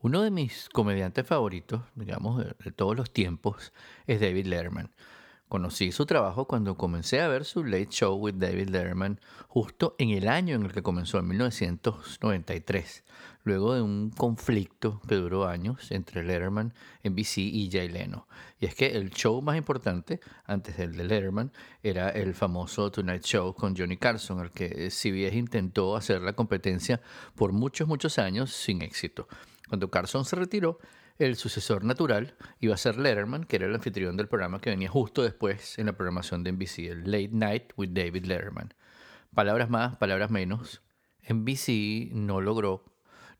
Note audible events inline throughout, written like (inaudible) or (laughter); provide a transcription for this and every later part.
Uno de mis comediantes favoritos, digamos, de, todos los tiempos, es David Letterman. Conocí su trabajo cuando comencé a ver su Late Show with David Letterman justo en el año en el que comenzó, en 1993, luego de un conflicto que duró años entre Letterman, NBC y Jay Leno. Y es que el show más importante, antes del de Letterman, era el famoso Tonight Show con Johnny Carson, al que CBS intentó hacer la competencia por muchos, muchos años sin éxito. Cuando Carson se retiró, el sucesor natural iba a ser Letterman, que era el anfitrión del programa que venía justo después en la programación de NBC, el Late Night with David Letterman. Palabras más, palabras menos. NBC no logró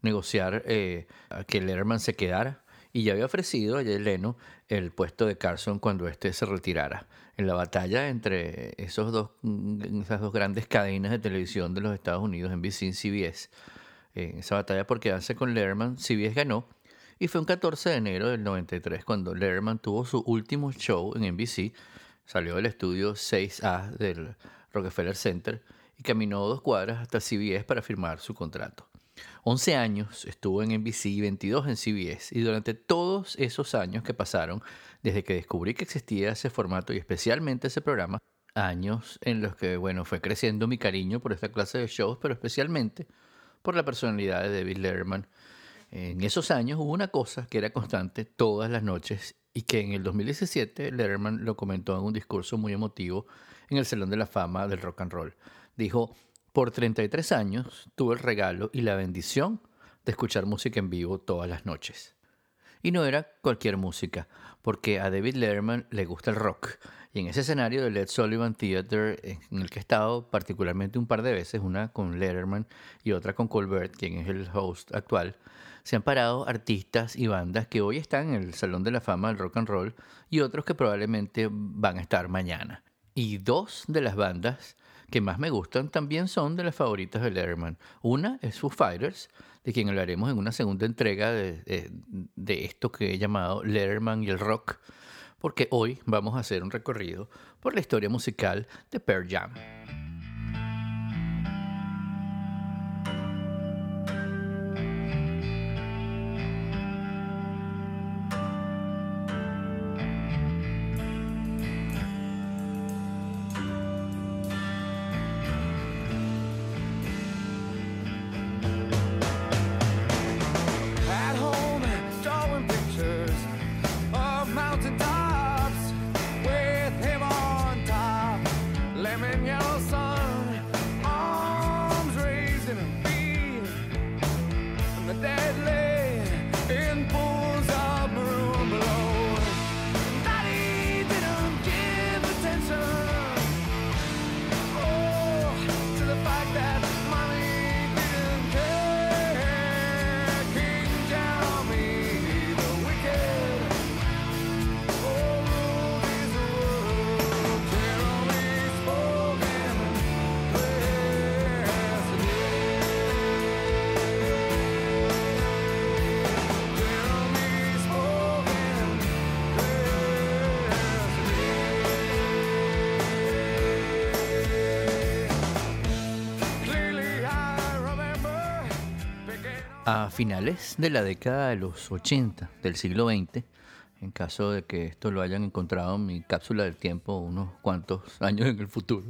negociar eh, que Letterman se quedara y ya había ofrecido a Jay Leno el puesto de Carson cuando éste se retirara. En la batalla entre esos dos, esas dos grandes cadenas de televisión de los Estados Unidos, NBC y CBS, en esa batalla por quedarse con Letterman, CBS ganó y fue un 14 de enero del 93 cuando Letterman tuvo su último show en NBC, salió del estudio 6A del Rockefeller Center y caminó dos cuadras hasta CBS para firmar su contrato. 11 años estuvo en NBC y 22 en CBS y durante todos esos años que pasaron desde que descubrí que existía ese formato y especialmente ese programa, años en los que bueno, fue creciendo mi cariño por esta clase de shows, pero especialmente por la personalidad de David Letterman en esos años hubo una cosa que era constante todas las noches y que en el 2017 Letterman lo comentó en un discurso muy emotivo en el Salón de la Fama del Rock and Roll. Dijo, por 33 años tuve el regalo y la bendición de escuchar música en vivo todas las noches. Y no era cualquier música, porque a David Letterman le gusta el rock. En ese escenario del Led Sullivan Theater, en el que he estado particularmente un par de veces, una con Letterman y otra con Colbert, quien es el host actual, se han parado artistas y bandas que hoy están en el Salón de la Fama del Rock and Roll y otros que probablemente van a estar mañana. Y dos de las bandas que más me gustan también son de las favoritas de Letterman. Una es Foo Fighters, de quien hablaremos en una segunda entrega de, de esto que he llamado Letterman y el rock, porque hoy vamos a hacer un recorrido por la historia musical de Pearl Jam. A finales de la década de los 80 del siglo XX, en caso de que esto lo hayan encontrado en mi cápsula del tiempo unos cuantos (laughs) años en el futuro,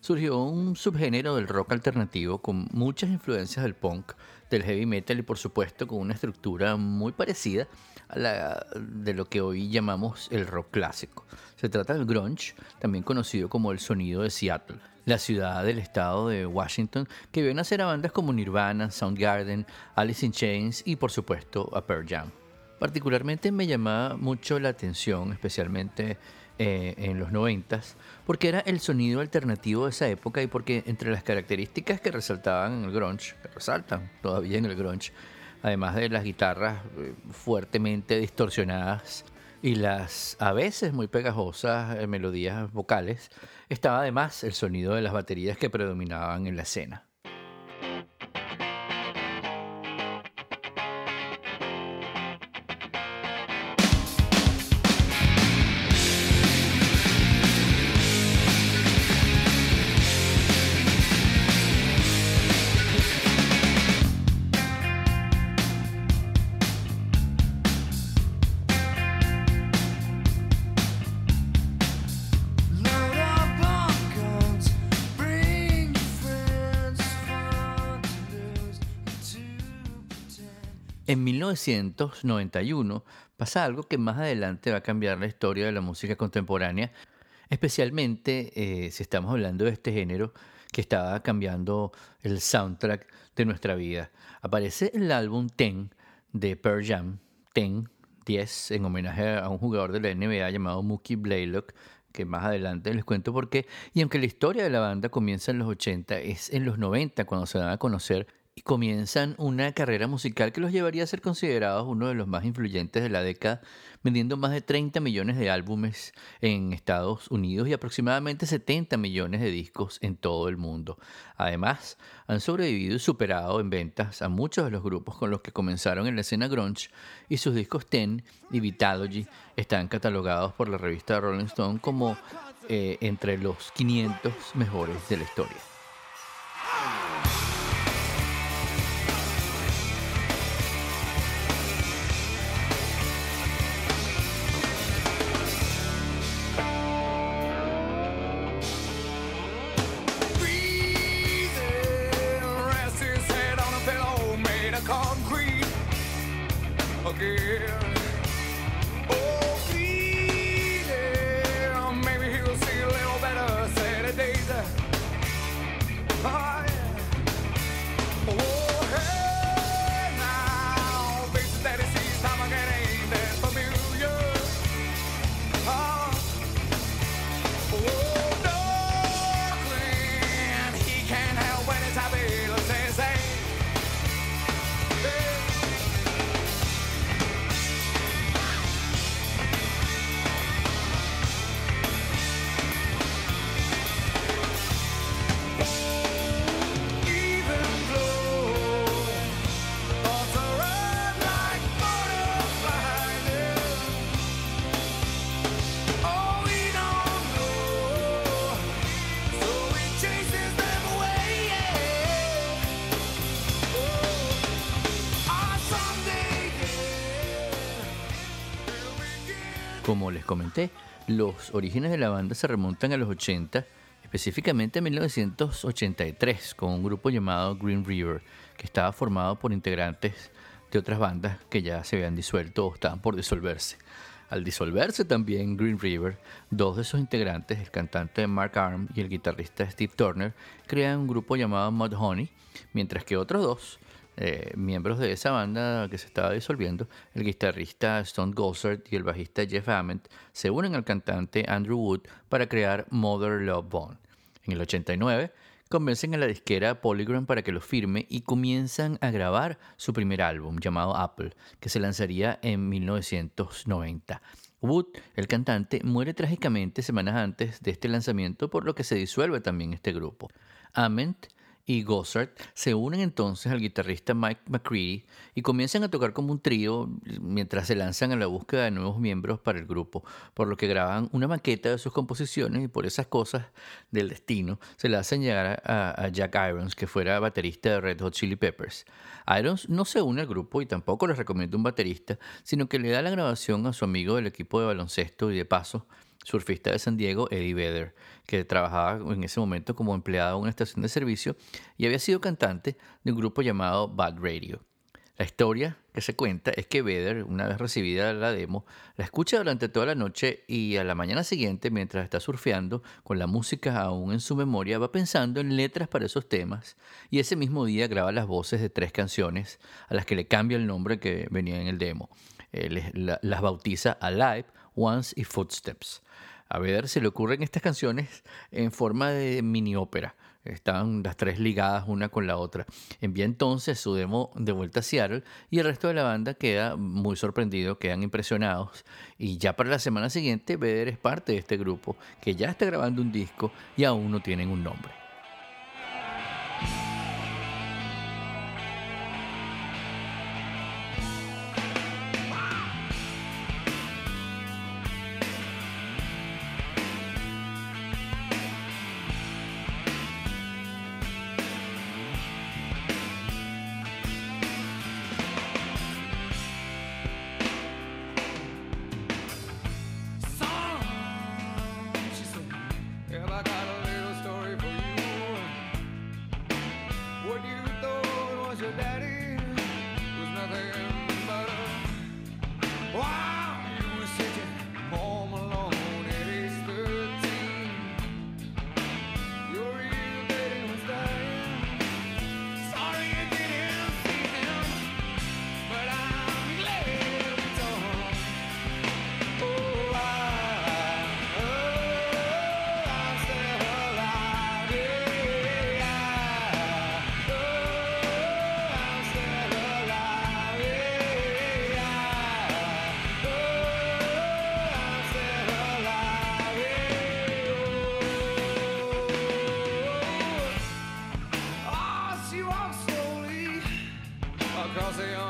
surgió un subgénero del rock alternativo con muchas influencias del punk, del heavy metal y por supuesto con una estructura muy parecida a la de lo que hoy llamamos el rock clásico. Se trata del grunge, también conocido como el sonido de Seattle la ciudad del estado de Washington, que vio nacer a bandas como Nirvana, Soundgarden, Alice in Chains y por supuesto a Pearl Jam. Particularmente me llamaba mucho la atención, especialmente eh, en los noventas, porque era el sonido alternativo de esa época y porque entre las características que resaltaban en el grunge, que resaltan todavía en el grunge, además de las guitarras eh, fuertemente distorsionadas y las a veces muy pegajosas eh, melodías vocales, estaba además el sonido de las baterías que predominaban en la escena. 1991 pasa algo que más adelante va a cambiar la historia de la música contemporánea, especialmente eh, si estamos hablando de este género que estaba cambiando el soundtrack de nuestra vida. Aparece el álbum Ten de Pearl Jam, Ten 10, en homenaje a un jugador de la NBA llamado Mookie Blaylock, que más adelante les cuento por qué. Y aunque la historia de la banda comienza en los 80, es en los 90 cuando se dan a conocer y comienzan una carrera musical que los llevaría a ser considerados uno de los más influyentes de la década, vendiendo más de 30 millones de álbumes en Estados Unidos y aproximadamente 70 millones de discos en todo el mundo. Además, han sobrevivido y superado en ventas a muchos de los grupos con los que comenzaron en la escena grunge y sus discos Ten y Vitalogy están catalogados por la revista Rolling Stone como eh, entre los 500 mejores de la historia. Comenté, los orígenes de la banda se remontan a los 80, específicamente en 1983, con un grupo llamado Green River, que estaba formado por integrantes de otras bandas que ya se habían disuelto o estaban por disolverse. Al disolverse también Green River, dos de sus integrantes, el cantante Mark Arm y el guitarrista Steve Turner, crean un grupo llamado Mudhoney, mientras que otros dos, eh, miembros de esa banda que se estaba disolviendo, el guitarrista Stone Gossard y el bajista Jeff Ament, se unen al cantante Andrew Wood para crear Mother Love Bone. En el 89, convencen a la disquera Polygram para que lo firme y comienzan a grabar su primer álbum llamado Apple, que se lanzaría en 1990. Wood, el cantante, muere trágicamente semanas antes de este lanzamiento, por lo que se disuelve también este grupo. Ament y Gossard se unen entonces al guitarrista Mike McCready y comienzan a tocar como un trío mientras se lanzan a la búsqueda de nuevos miembros para el grupo, por lo que graban una maqueta de sus composiciones y por esas cosas del destino se le hacen llegar a, Jack Irons, que fuera baterista de Red Hot Chili Peppers. Irons no se une al grupo y tampoco les recomienda un baterista, sino que le da la grabación a su amigo del equipo de baloncesto y de paso surfista de San Diego, Eddie Vedder, que trabajaba en ese momento como empleado en una estación de servicio y había sido cantante de un grupo llamado Bad Radio. La historia que se cuenta es que Vedder, una vez recibida la demo, la escucha durante toda la noche y a la mañana siguiente, mientras está surfeando, con la música aún en su memoria, va pensando en letras para esos temas y ese mismo día graba las voces de tres canciones a las que le cambia el nombre que venía en el demo. las bautiza Alive, Once y Footsteps. A ver, se le ocurren estas canciones en forma de mini ópera. Están las tres ligadas una con la otra. Envía entonces su demo de vuelta a Seattle y el resto de la banda queda muy sorprendido, quedan impresionados. Y ya para la semana siguiente, Vedder es parte de este grupo que ya está grabando un disco y aún no tienen un nombre. across the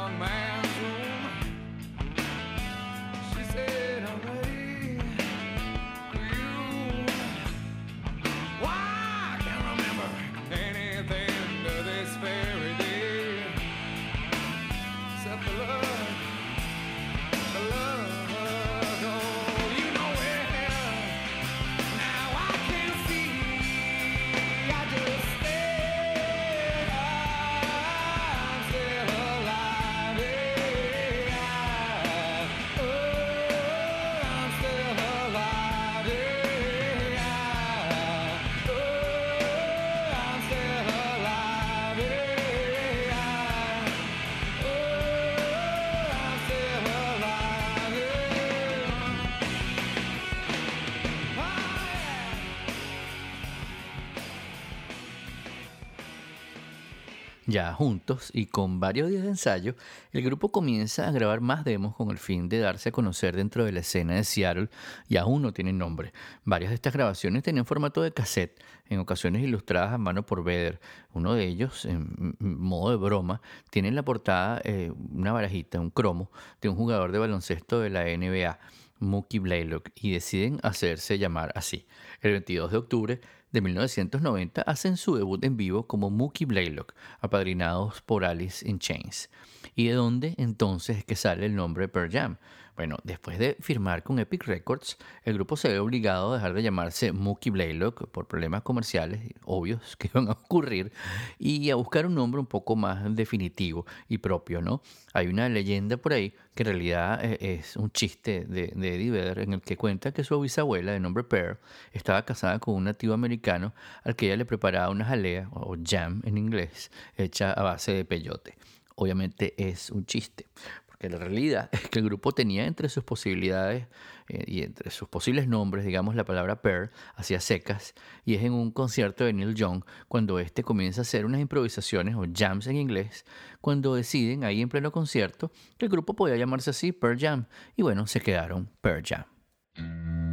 Ya juntos y con varios días de ensayo, el grupo comienza a grabar más demos con el fin de darse a conocer dentro de la escena de Seattle y aún no tienen nombre. Varias de estas grabaciones tenían formato de cassette, en ocasiones ilustradas a mano por Vedder. Uno de ellos, en modo de broma, tiene en la portada eh, una barajita, un cromo, de un jugador de baloncesto de la NBA. Mookie Blaylock y deciden hacerse llamar así. El 22 de octubre de 1990 hacen su debut en vivo como Mookie Blaylock, apadrinados por Alice in Chains. ¿Y de dónde entonces es que sale el nombre Pearl Jam? Bueno, después de firmar con Epic Records, el grupo se ve obligado a dejar de llamarse Mookie Blaylock por problemas comerciales obvios que (laughs) iban a ocurrir y a buscar un nombre un poco más definitivo y propio, ¿no? Hay una leyenda por ahí que en realidad eh, es un chiste de, Eddie Vedder en el que cuenta que su bisabuela de nombre Pearl estaba casada con un nativo americano al que ella le preparaba una jalea o jam en inglés hecha a base de peyote. Obviamente es un chiste, que la realidad es que el grupo tenía entre sus posibilidades eh, y entre sus posibles nombres, digamos, la palabra Pearl, hacia secas, y es en un concierto de Neil Young cuando este comienza a hacer unas improvisaciones o jams en inglés, cuando deciden ahí en pleno concierto que el grupo podía llamarse así Pearl Jam, y bueno, se quedaron Pearl Jam.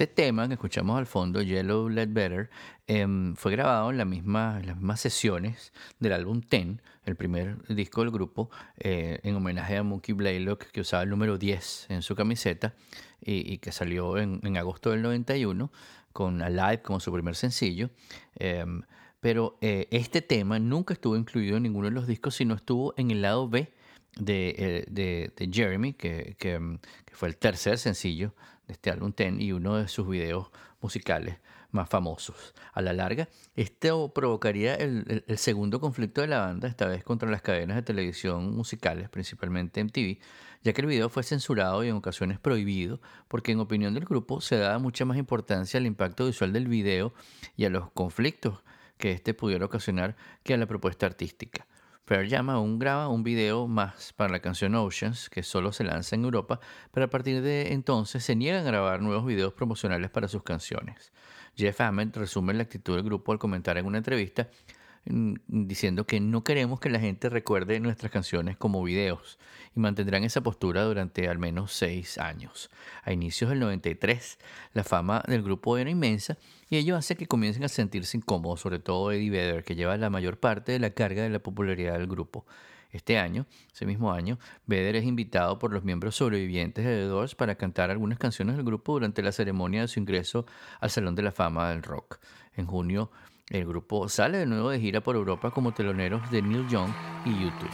Este tema que escuchamos al fondo, Yellow Let Better, em, fue grabado en, las mismas sesiones del álbum Ten, el primer disco del grupo, eh, en homenaje a Monkey Blaylock, que usaba el número 10 en su camiseta y, que salió en, agosto del 91 con Alive como su primer sencillo. Em, pero eh, este tema nunca estuvo incluido en ninguno de los discos, sino estuvo en el lado B de, eh, Jeremy, que, que, que, fue el tercer sencillo este álbum Ten y uno de sus videos musicales más famosos. A la larga, esto provocaría el, segundo conflicto de la banda, esta vez contra las cadenas de televisión musicales, principalmente MTV, ya que el video fue censurado y en ocasiones prohibido, porque en opinión del grupo se daba mucha más importancia al impacto visual del video y a los conflictos que éste pudiera ocasionar que a la propuesta artística. Pearl Jam aún graba un video más para la canción Oceans, que solo se lanza en Europa, pero a partir de entonces se niegan a grabar nuevos videos promocionales para sus canciones. Jeff Hammond resume la actitud del grupo al comentar en una entrevista diciendo que no queremos que la gente recuerde nuestras canciones como videos y mantendrán esa postura durante al menos seis años. A inicios del 93, la fama del grupo era inmensa y ello hace que comiencen a sentirse incómodos, sobre todo Eddie Vedder, que lleva la mayor parte de la carga de la popularidad del grupo. Este año, ese mismo año, Vedder es invitado por los miembros sobrevivientes de The Doors para cantar algunas canciones del grupo durante la ceremonia de su ingreso al Salón de la Fama del Rock. En junio, el grupo sale de nuevo de gira por Europa como teloneros de Neil Young y YouTube.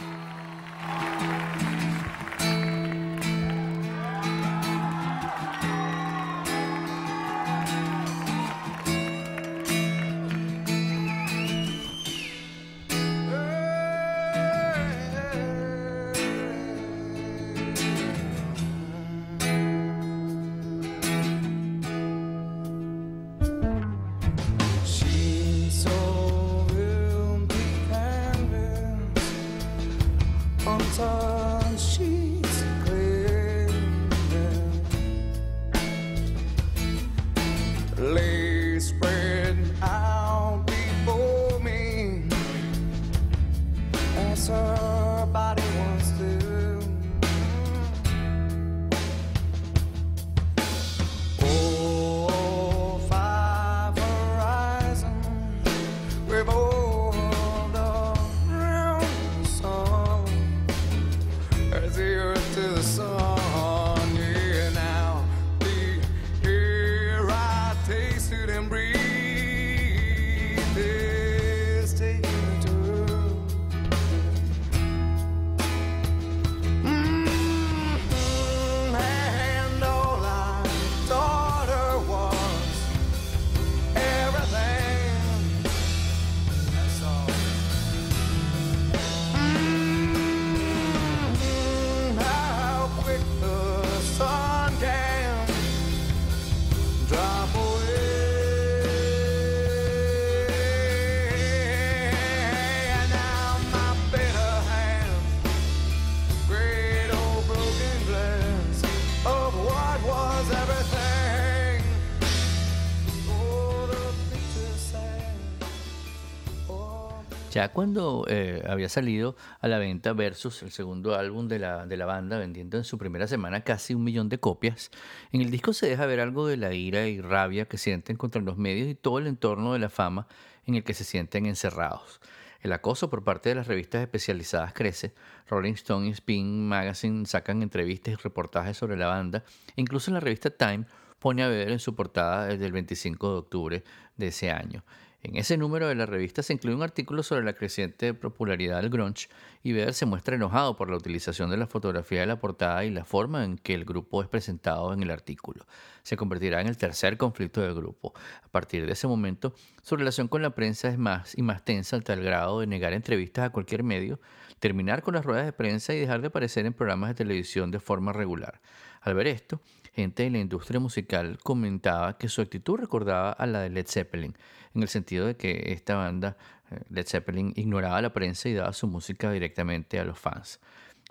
Ya cuando eh, había salido a la venta Versus, el segundo álbum de la, de la banda, vendiendo en su primera semana casi un millón de copias, en el disco se deja ver algo de la ira y rabia que sienten contra los medios y todo el entorno de la fama en el que se sienten encerrados. El acoso por parte de las revistas especializadas crece. Rolling Stone y Spin Magazine sacan entrevistas y reportajes sobre la banda. incluso la revista Time pone a ver en su portada desde el 25 de octubre de ese año. En ese número de la revista se incluye un artículo sobre la creciente popularidad del grunge y Vedder se muestra enojado por la utilización de la fotografía de la portada y la forma en que el grupo es presentado en el artículo. Se convertirá en el tercer conflicto del grupo. A partir de ese momento, su relación con la prensa es más y más tensa al tal grado de negar entrevistas a cualquier medio, terminar con las ruedas de prensa y dejar de aparecer en programas de televisión de forma regular. Al ver esto, gente de la industria musical comentaba que su actitud recordaba a la de Led Zeppelin, en el sentido de que esta banda, eh, Led Zeppelin, ignoraba la prensa y daba su música directamente a los fans.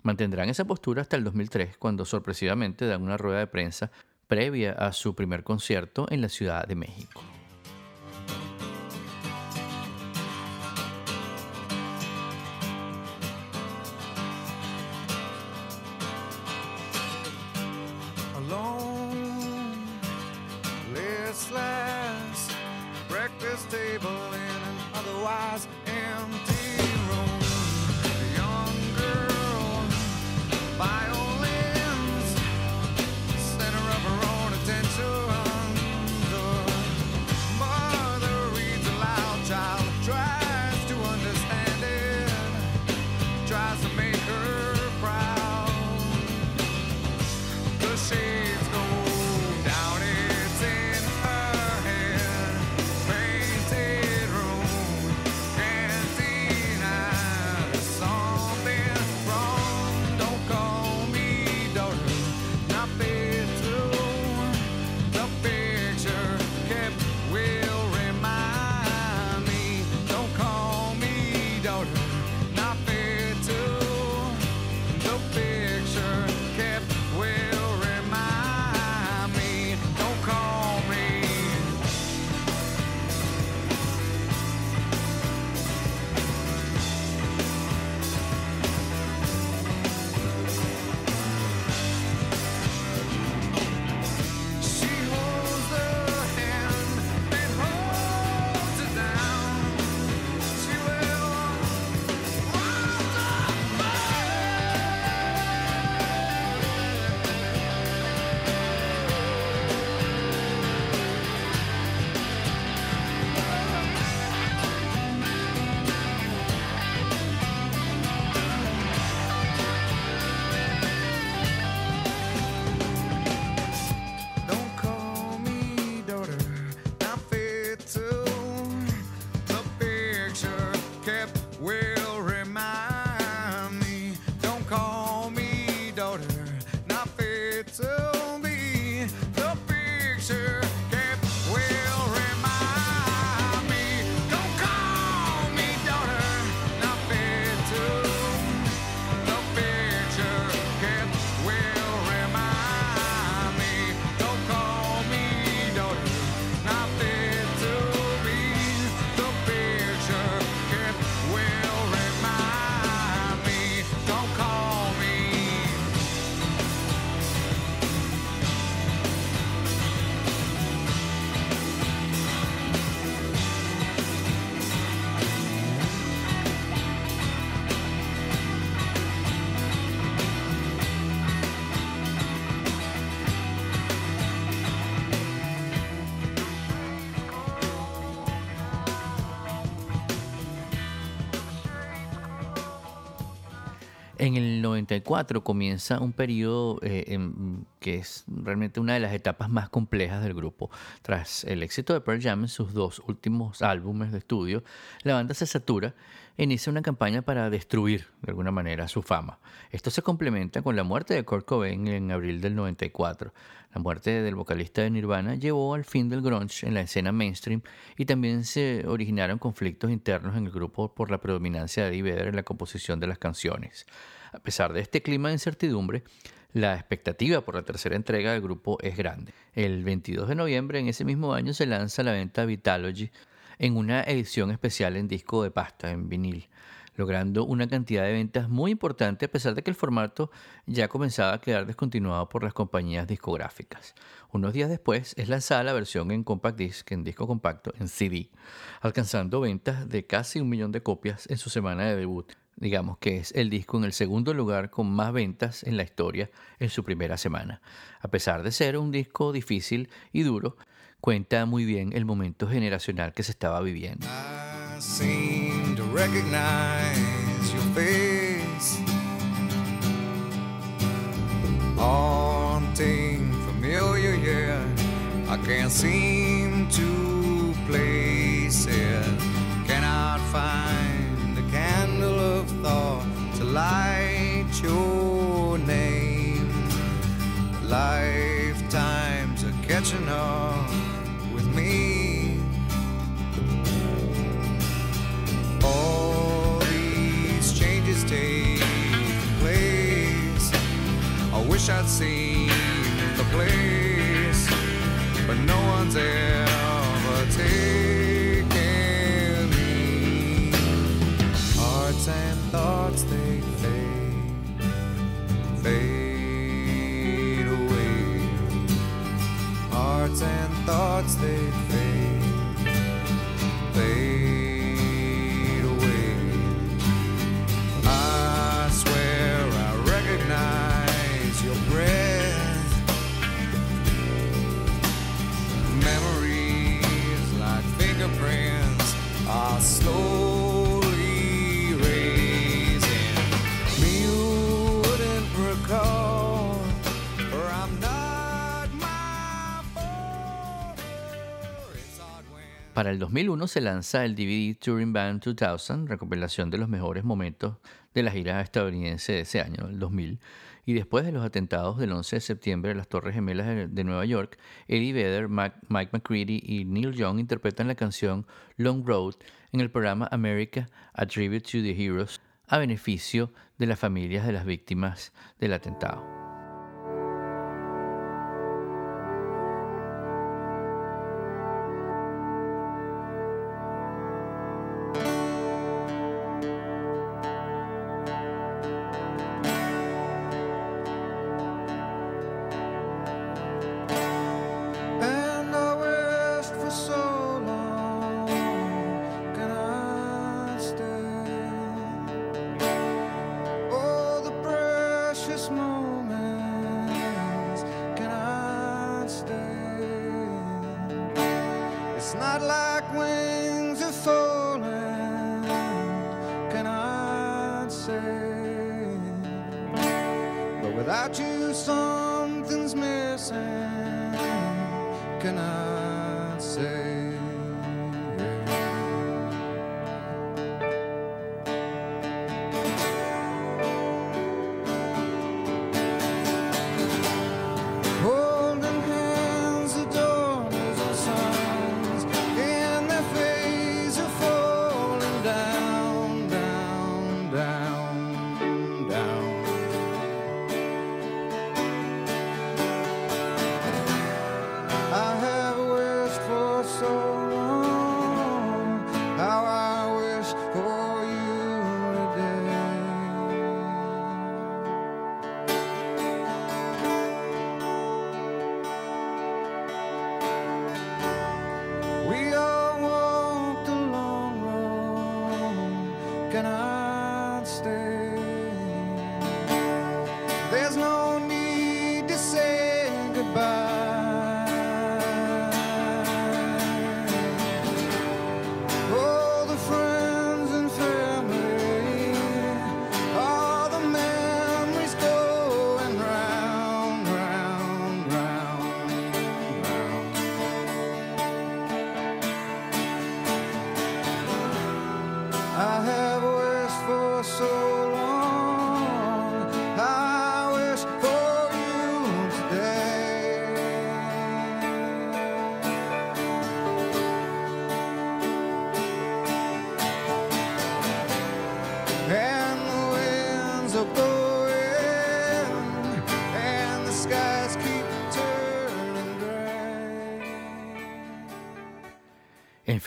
Mantendrán esa postura hasta el 2003, cuando sorpresivamente dan una rueda de prensa previa a su primer concierto en la Ciudad de México. podcast En el 94 comienza un periodo eh, que es realmente una de las etapas más complejas del grupo. Tras el éxito de Pearl Jam en sus dos últimos álbumes de estudio, la banda se satura inicia una campaña para destruir de alguna manera su fama. Esto se complementa con la muerte de Kurt Cobain en abril del 94. La muerte del vocalista de Nirvana llevó al fin del grunge en la escena mainstream y también se originaron conflictos internos en el grupo por la predominancia de Eddie Vedder en la composición de las canciones. A pesar de este clima de incertidumbre, la expectativa por la tercera entrega del grupo es grande. El 22 de noviembre en ese mismo año se lanza la venta Vitalogy en una edición especial en disco de pasta, en vinil, logrando una cantidad de ventas muy importante a pesar de que el formato ya comenzaba a quedar descontinuado por las compañías discográficas. Unos días después es lanzada la versión en compact disc, en disco compacto, en CD, alcanzando ventas de casi un millón de copias en su semana de debut digamos que es el disco en el segundo lugar con más ventas en la historia en su primera semana. A pesar de ser un disco difícil y duro, cuenta muy bien el momento generacional que se estaba viviendo. I can't seem to place it. Cannot find candle of thought to light your name. Lifetimes wish I'd seen the place, but no one's ever Para el 2001 se lanza el DVD Touring Band 2000, recopilación de los mejores momentos de la gira estadounidense de ese año, el 2000. Y después de los atentados del 11 de septiembre en las Torres Gemelas de Nueva York, Eddie Vedder, Mike McCready y Neil Young interpretan la canción Long Road en el programa America A Tribute to the Heroes a beneficio de las familias de las víctimas del atentado.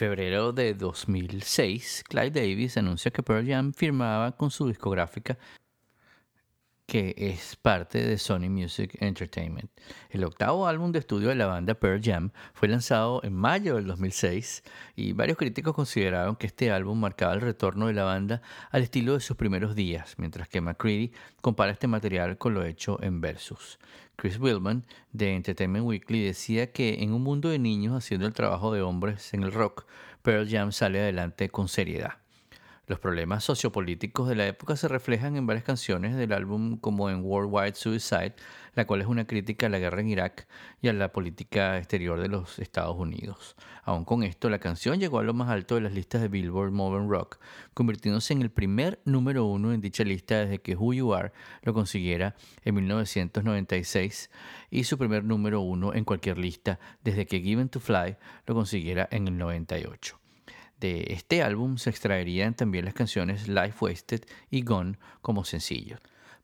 Febrero de 2006, Clive Davis anuncia que Pearl Jam firmaba con su discográfica que es parte de Sony Music Entertainment. El octavo álbum de estudio de la banda Pearl Jam fue lanzado en mayo del 2006 y varios críticos consideraron que este álbum marcaba el retorno de la banda al estilo de sus primeros días, mientras que McCready compara este material con lo hecho en Versus. Chris Willman de Entertainment Weekly decía que en un mundo de niños haciendo el trabajo de hombres en el rock, Pearl Jam sale adelante con seriedad. Los problemas sociopolíticos de la época se reflejan en varias canciones del álbum como en Worldwide Suicide, la cual es una crítica a la guerra en Irak y a la política exterior de los Estados Unidos. Aún con esto, la canción llegó a lo más alto de las listas de Billboard Modern Rock, convirtiéndose en el primer número uno en dicha lista desde que Who You Are lo consiguiera en 1996 y su primer número uno en cualquier lista desde que Given to Fly lo consiguiera en el 98. De este álbum se extraerían también las canciones Life Wasted y Gone como sencillos.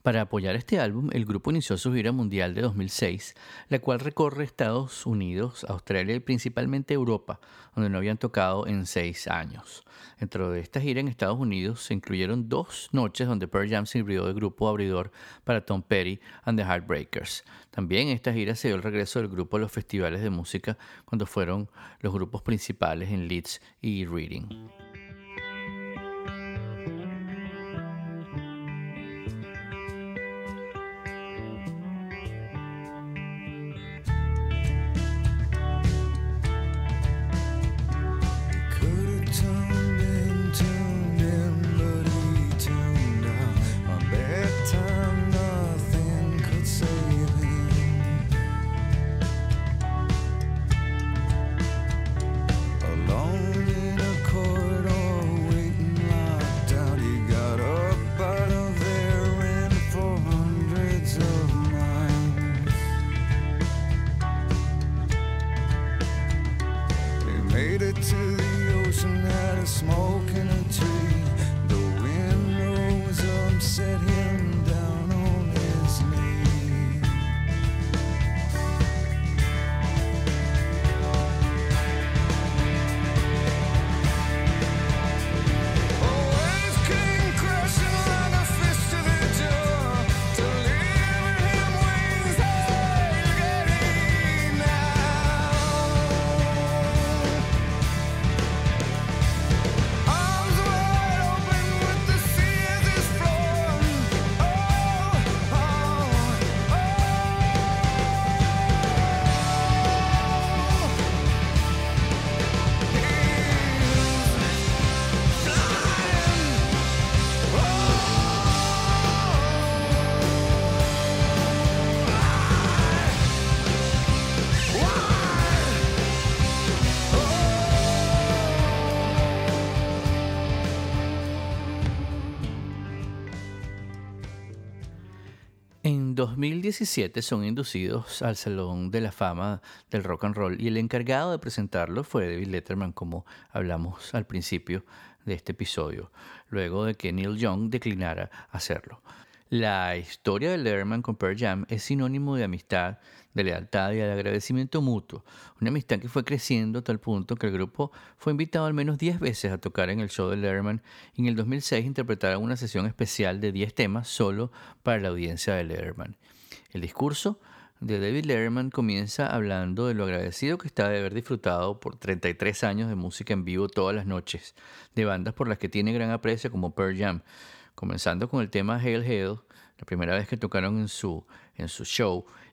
Para apoyar este álbum, el grupo inició su gira mundial de 2006, la cual recorre Estados Unidos, Australia y principalmente Europa, donde no habían tocado en seis años. Dentro de esta gira en Estados Unidos se incluyeron dos noches donde Pearl Jam sirvió de grupo abridor para Tom Petty and the Heartbreakers. También esta gira se dio el regreso del grupo a los festivales de música cuando fueron los grupos principales en Leeds y Reading. 2017 son inducidos al Salón de la Fama del Rock and Roll y el encargado de presentarlo fue David Letterman, como hablamos al principio de este episodio, luego de que Neil Young declinara hacerlo. La historia de Letterman con Pearl Jam es sinónimo de amistad, de lealtad y de agradecimiento mutuo. Una amistad que fue creciendo a tal punto que el grupo fue invitado al menos 10 veces a tocar en el show de Letterman y en el 2006 interpretaron una sesión especial de 10 temas solo para la audiencia de Letterman. El discurso de David Letterman comienza hablando de lo agradecido que está de haber disfrutado por 33 años de música en vivo todas las noches, de bandas por las que tiene gran aprecio como Pearl Jam, comenzando con el tema Hail Hail, la primera vez que tocaron en su, en su show,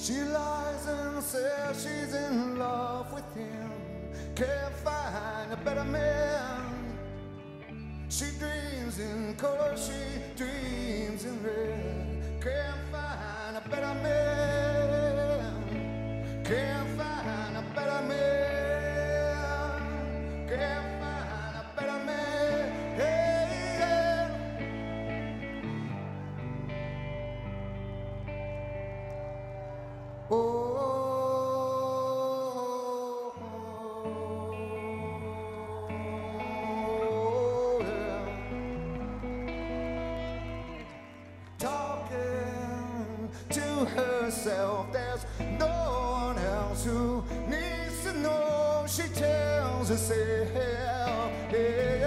She lies and says she's in love with him. Can't find a better man. She dreams in color, she dreams in red. Can't find a better man. Can't herself. There's no one else who needs to know. She tells herself. Yeah.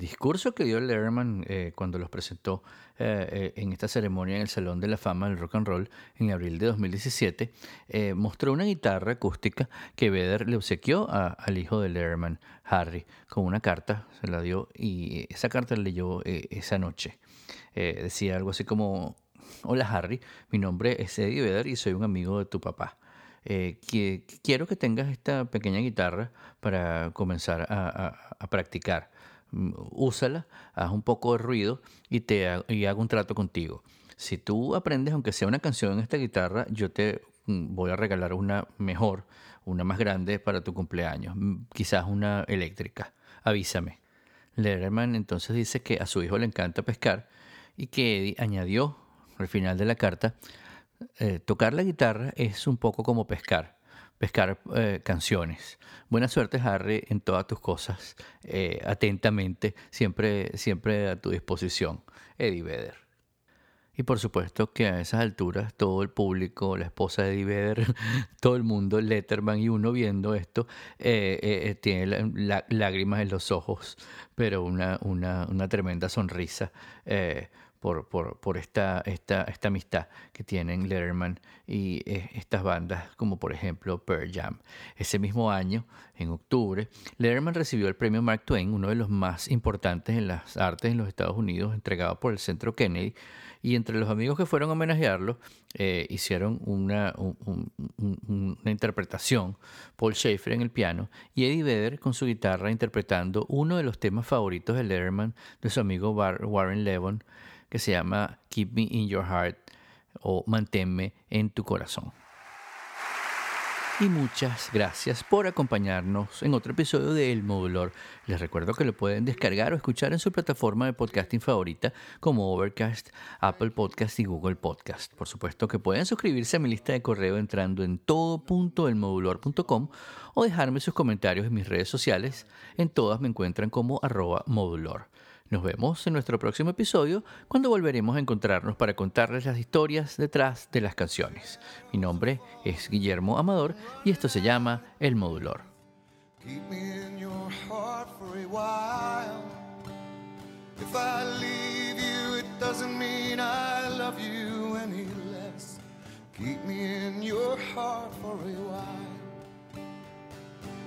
Discurso que dio Letterman eh, cuando los presentó eh, eh, en esta ceremonia en el Salón de la Fama del Rock and Roll en abril de 2017, mostró una guitarra acústica que Vedder le obsequió al hijo de Letterman, Harry, con una carta, se la dio y esa carta la leyó esa noche. decía algo así como, hola Harry, mi nombre es Eddie Vedder y soy un amigo de tu papá. quiero que tengas esta pequeña guitarra para comenzar a practicar. Mm, úsala, haz un poco de ruido y, te, hago un trato contigo. Si tú aprendes, aunque sea una canción en esta guitarra, yo te mm, voy a regalar una mejor, una más grande para tu cumpleaños, mm, quizás una eléctrica. Avísame. Letterman entonces dice que a su hijo le encanta pescar y que Eddie añadió al final de la carta, eh, tocar la guitarra es un poco como pescar pescar eh, canciones. Buena suerte, Harry, en todas tus cosas. Eh, atentamente, siempre, siempre a tu disposición. Eddie Vedder. Y por supuesto que a esas alturas todo el público, la esposa de Eddie Vedder, (laughs) todo el mundo, Letterman y uno viendo esto, eh, tiene lágrimas en los ojos, pero una, una, una tremenda sonrisa por, por, por esta, esta, esta, amistad que tienen Letterman y eh, estas bandas como por ejemplo Pearl Jam. Ese mismo año, en octubre, Letterman recibió el premio Mark Twain, uno de los más importantes en las artes en los Estados Unidos, entregado por el Centro Kennedy, y entre los amigos que fueron a homenajearlo, eh, hicieron una, una interpretación, Paul Schaefer en el piano y Eddie Vedder con su guitarra interpretando uno de los temas favoritos de Letterman de su amigo Warren Levon, que se llama Keep Me in Your Heart o Manténme en tu corazón y muchas gracias por acompañarnos en otro episodio de El Modulor. Les recuerdo que lo pueden descargar o escuchar en su plataforma de podcasting favorita como Overcast, Apple Podcast y Google Podcast. Por supuesto que pueden suscribirse a mi lista de correo entrando en todo.elmodulor.com o dejarme sus comentarios en mis redes sociales. En todas me encuentran como arroba modulor. Nos vemos en nuestro próximo episodio cuando volveremos a encontrarnos para contarles las historias detrás de las canciones. Mi nombre es Guillermo Amador y esto se llama El Modulor.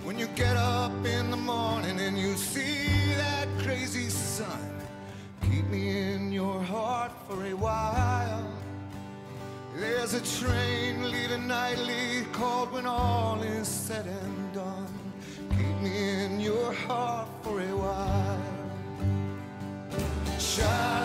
When you get up in the morning and you see that crazy sun, keep me in your heart for a while. There's a train leaving nightly called when all is said and done. Keep me in your heart for a while. Shine.